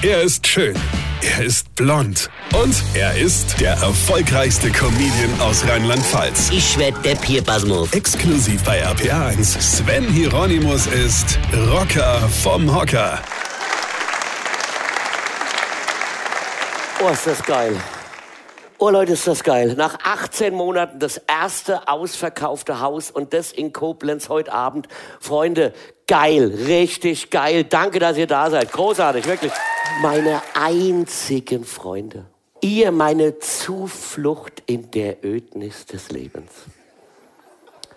Er ist schön. Er ist blond. Und er ist der erfolgreichste Comedian aus Rheinland-Pfalz. Ich werd der Pierpasmus. Exklusiv bei RPA1. Sven Hieronymus ist Rocker vom Hocker. Oh, ist das geil. Oh Leute, ist das geil. Nach 18 Monaten das erste ausverkaufte Haus und das in Koblenz heute Abend. Freunde, geil, richtig geil. Danke, dass ihr da seid. Großartig, wirklich. Meine einzigen Freunde. Ihr meine Zuflucht in der Ödnis des Lebens.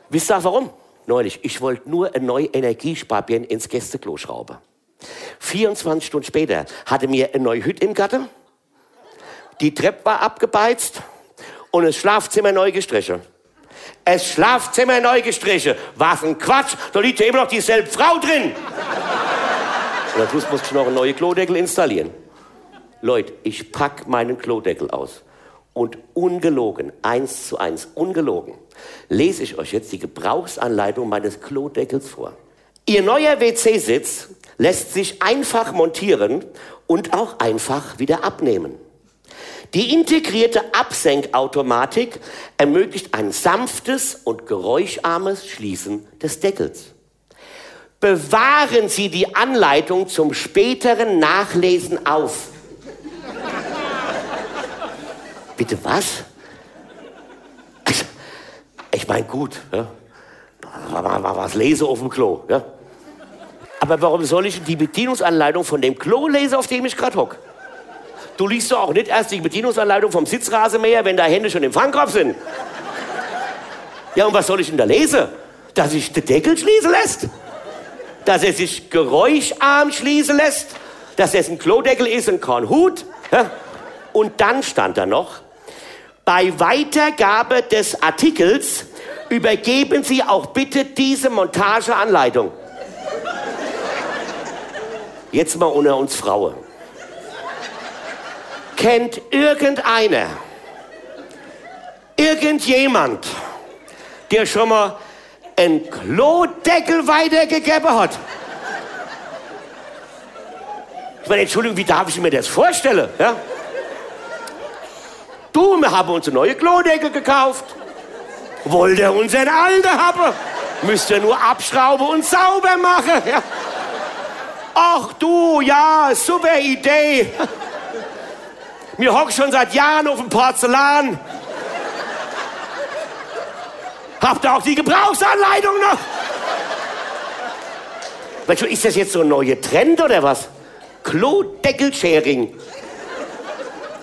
Wisst ihr warum? Neulich, ich wollte nur ein neues Energiesparbirnen ins Gästeklo schrauben. 24 Stunden später hatte mir ein neue Hütte im Garten die Treppe war abgebeizt und das Schlafzimmer neu gestrichen. Das Schlafzimmer neu gestrichen. Was ein Quatsch, da liegt ja immer noch dieselbe Frau drin. Und am Schluss musste ich noch einen neuen Klodeckel installieren. Leute, ich pack meinen Klodeckel aus. Und ungelogen, eins zu eins, ungelogen, lese ich euch jetzt die Gebrauchsanleitung meines Klodeckels vor. Ihr neuer WC-Sitz lässt sich einfach montieren und auch einfach wieder abnehmen. Die integrierte Absenkautomatik ermöglicht ein sanftes und geräuscharmes Schließen des Deckels. Bewahren Sie die Anleitung zum späteren Nachlesen auf. Bitte was? Ich meine, gut, ja. was lese auf dem Klo. Ja. Aber warum soll ich die Bedienungsanleitung von dem Klo lesen, auf dem ich gerade hocke? Du liest doch auch nicht erst die Bedienungsanleitung vom Sitzrasenmäher, wenn da Hände schon im Fangkorb sind. Ja, und was soll ich denn da lesen? Dass sich der Deckel schließen lässt? Dass er sich geräuscharm schließen lässt? Dass es ein Klodeckel ist und kein Hut? Und dann stand da noch, bei Weitergabe des Artikels übergeben Sie auch bitte diese Montageanleitung. Jetzt mal unter uns Frauen. Kennt irgendeiner, irgendjemand, der schon mal einen Klodeckel weitergegeben hat? Ich meine, Entschuldigung, wie darf ich mir das vorstellen? Ja? Du, wir haben uns eine neue Klodeckel gekauft. Wollt ihr unseren alten haben? Müsst ihr nur abschrauben und sauber machen. Ja? Ach du, ja, super Idee. Wir hocken schon seit Jahren auf dem Porzellan. Habt ihr auch die Gebrauchsanleitung noch? Ist das jetzt so ein neuer Trend oder was? Klodeckel-Sharing.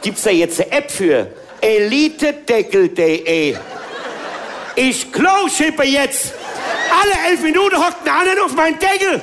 Gibt's da jetzt eine App für? Elitedeckel.de. Ich klo-schippe jetzt. Alle elf Minuten hockt ein anderer auf meinen Deckel.